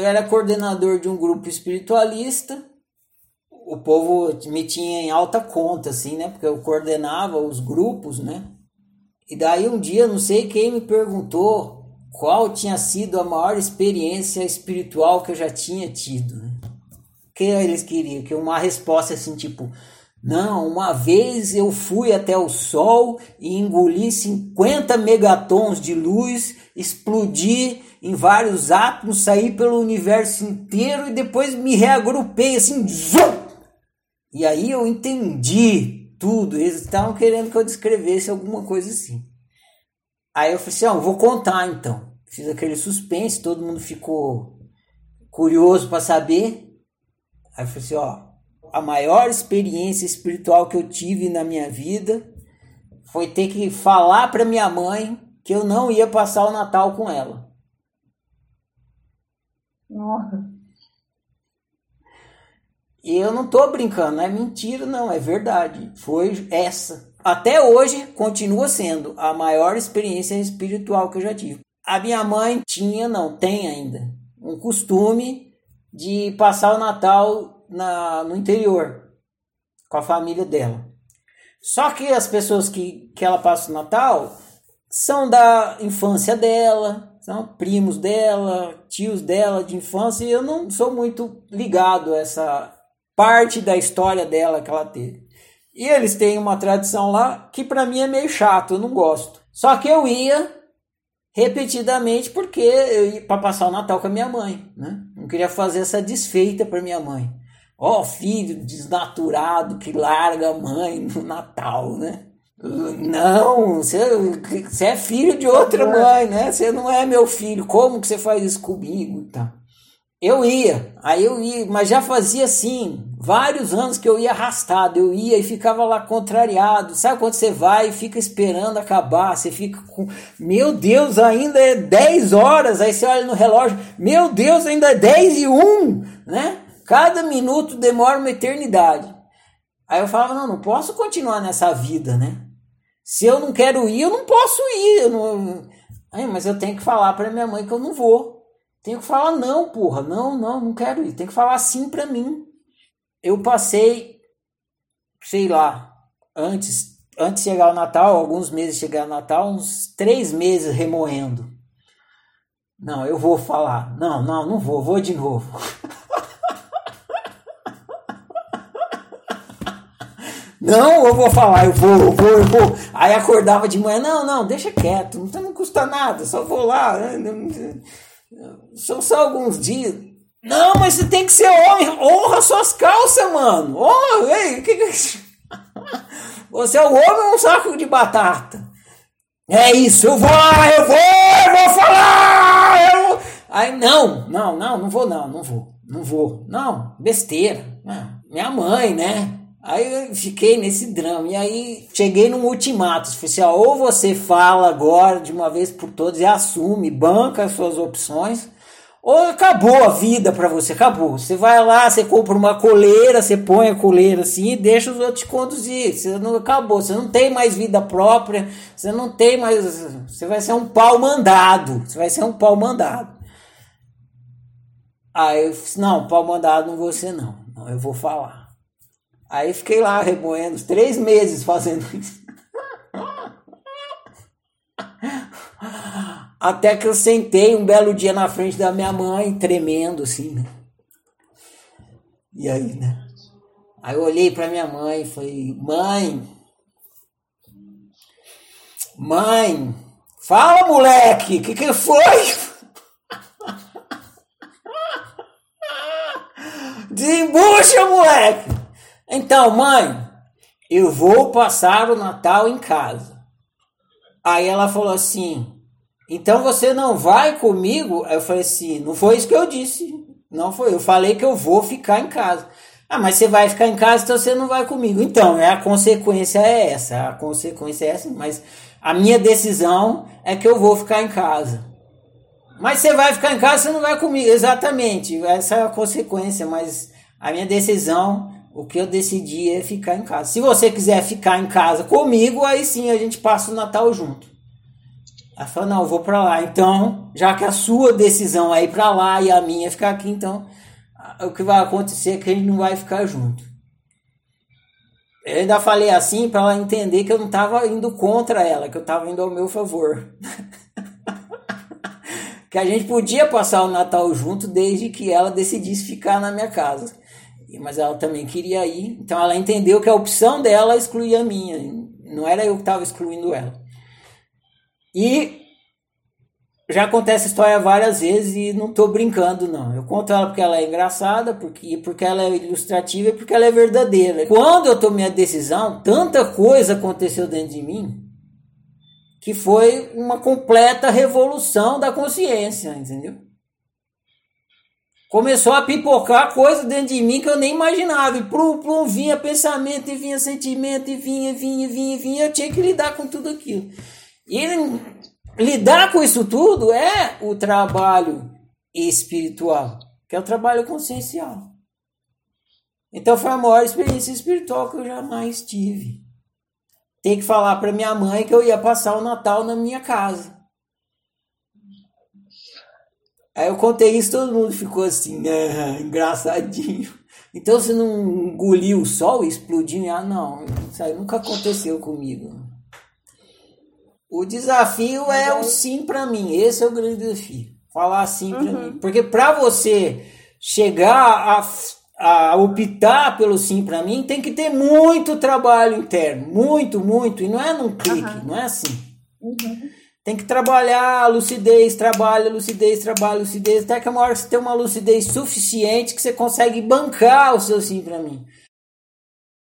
eu era coordenador de um grupo espiritualista. O povo me tinha em alta conta, assim, né? Porque eu coordenava os grupos, né? E daí um dia, não sei quem me perguntou qual tinha sido a maior experiência espiritual que eu já tinha tido, né? Que eles queriam, que uma resposta assim, tipo, não, uma vez eu fui até o Sol e engoli 50 megatons de luz, explodi em vários átomos, saí pelo universo inteiro e depois me reagrupei assim. Zum! E aí eu entendi tudo. Eles estavam querendo que eu descrevesse alguma coisa assim. Aí eu falei assim: ó, vou contar então. Fiz aquele suspense, todo mundo ficou curioso para saber. Aí eu falei assim: ó a maior experiência espiritual que eu tive na minha vida foi ter que falar para minha mãe que eu não ia passar o Natal com ela. Nossa. E eu não tô brincando, não é mentira, não, é verdade. Foi essa. Até hoje continua sendo a maior experiência espiritual que eu já tive. A minha mãe tinha, não, tem ainda, um costume de passar o Natal na, no interior com a família dela. Só que as pessoas que, que ela passa o Natal são da infância dela, são primos dela, tios dela de infância, e eu não sou muito ligado a essa parte da história dela que ela teve. E eles têm uma tradição lá que para mim é meio chato, eu não gosto. Só que eu ia repetidamente porque eu ia para passar o Natal com a minha mãe, né? Não queria fazer essa desfeita para minha mãe. Ó, oh, filho desnaturado que larga a mãe no Natal, né? Não, você, é filho de outra mãe, né? Você não é meu filho. Como que você faz isso comigo? Tá. Eu ia, aí eu ia, mas já fazia assim, vários anos que eu ia arrastado, eu ia e ficava lá contrariado. Sabe quando você vai e fica esperando acabar? Você fica com, meu Deus, ainda é 10 horas. Aí você olha no relógio, meu Deus, ainda é 10 e 1, né? Cada minuto demora uma eternidade. Aí eu falava, não, não posso continuar nessa vida, né? Se eu não quero ir, eu não posso ir. Eu não... Aí, mas eu tenho que falar para minha mãe que eu não vou. Tenho que falar, não, porra, não, não, não quero ir. Tem que falar sim para mim. Eu passei, sei lá, antes, antes de chegar o Natal, alguns meses de chegar o Natal, uns três meses remoendo. Não, eu vou falar. Não, não, não vou, vou de novo. Não, eu vou falar, eu vou, eu vou, eu vou. Aí acordava de manhã, não, não, deixa quieto, não, custa nada, só vou lá. Né? São só alguns dias. Não, mas você tem que ser homem, honra suas calças, mano. Honra, ei, que, que... É você é o homem um saco de batata? É isso, eu vou lá, eu vou, eu vou falar! Eu... Aí, não, não, não, não vou, não, não vou, não vou. Não, besteira. Minha mãe, né? Aí eu fiquei nesse drama. E aí cheguei num ultimato. Falei assim, ó, ou você fala agora de uma vez por todas e assume, banca as suas opções, ou acabou a vida para você, acabou. Você vai lá, você compra uma coleira, você põe a coleira assim e deixa os outros conduzir. Você não acabou, você não tem mais vida própria, você não tem mais. Você vai ser um pau mandado. Você vai ser um pau mandado. Aí eu disse, não, pau mandado não vou ser, não. não eu vou falar. Aí fiquei lá remoendo três meses fazendo isso. Até que eu sentei um belo dia na frente da minha mãe, tremendo assim, né? E aí, né? Aí eu olhei para minha mãe e falei: Mãe, mãe, fala moleque, o que, que foi? Desembucha, moleque! Então, mãe, eu vou passar o Natal em casa. Aí ela falou assim: então você não vai comigo? Aí eu falei assim: não foi isso que eu disse. Não foi. Eu falei que eu vou ficar em casa. Ah, mas você vai ficar em casa, então você não vai comigo. Então, é, a consequência é essa. A consequência é essa, mas a minha decisão é que eu vou ficar em casa. Mas você vai ficar em casa, você não vai comigo. Exatamente. Essa é a consequência, mas a minha decisão o que eu decidi é ficar em casa. Se você quiser ficar em casa comigo, aí sim a gente passa o Natal junto. Ela falou, não, eu vou para lá. Então, já que a sua decisão é ir para lá e a minha é ficar aqui, então o que vai acontecer é que a gente não vai ficar junto. Eu ainda falei assim para ela entender que eu não estava indo contra ela, que eu estava indo ao meu favor. que a gente podia passar o Natal junto desde que ela decidisse ficar na minha casa. Mas ela também queria ir, então ela entendeu que a opção dela excluía a minha, não era eu que estava excluindo ela. E já acontece essa história várias vezes e não estou brincando, não. Eu conto ela porque ela é engraçada, porque, porque ela é ilustrativa e porque ela é verdadeira. Quando eu tomei a decisão, tanta coisa aconteceu dentro de mim que foi uma completa revolução da consciência, entendeu? Começou a pipocar coisa dentro de mim que eu nem imaginava. E plum, plum, vinha pensamento, e vinha sentimento, e vinha, vinha, vinha, vinha. Eu tinha que lidar com tudo aquilo. E lidar com isso tudo é o trabalho espiritual, que é o trabalho consciencial. Então foi a maior experiência espiritual que eu jamais tive. Tem que falar para minha mãe que eu ia passar o Natal na minha casa. Aí eu contei isso, todo mundo ficou assim, ah, engraçadinho. Então você não engoliu o sol e explodiu? Ah, não, isso aí nunca aconteceu comigo. O desafio é o sim para mim. Esse é o grande desafio. Falar sim para uhum. mim. Porque para você chegar a, a optar pelo sim para mim, tem que ter muito trabalho interno. Muito, muito. E não é num clique, uhum. não é assim. Uhum. Tem que trabalhar lucidez, trabalha, lucidez, trabalha, lucidez, até que uma hora você tem uma lucidez suficiente que você consegue bancar o seu sim para mim.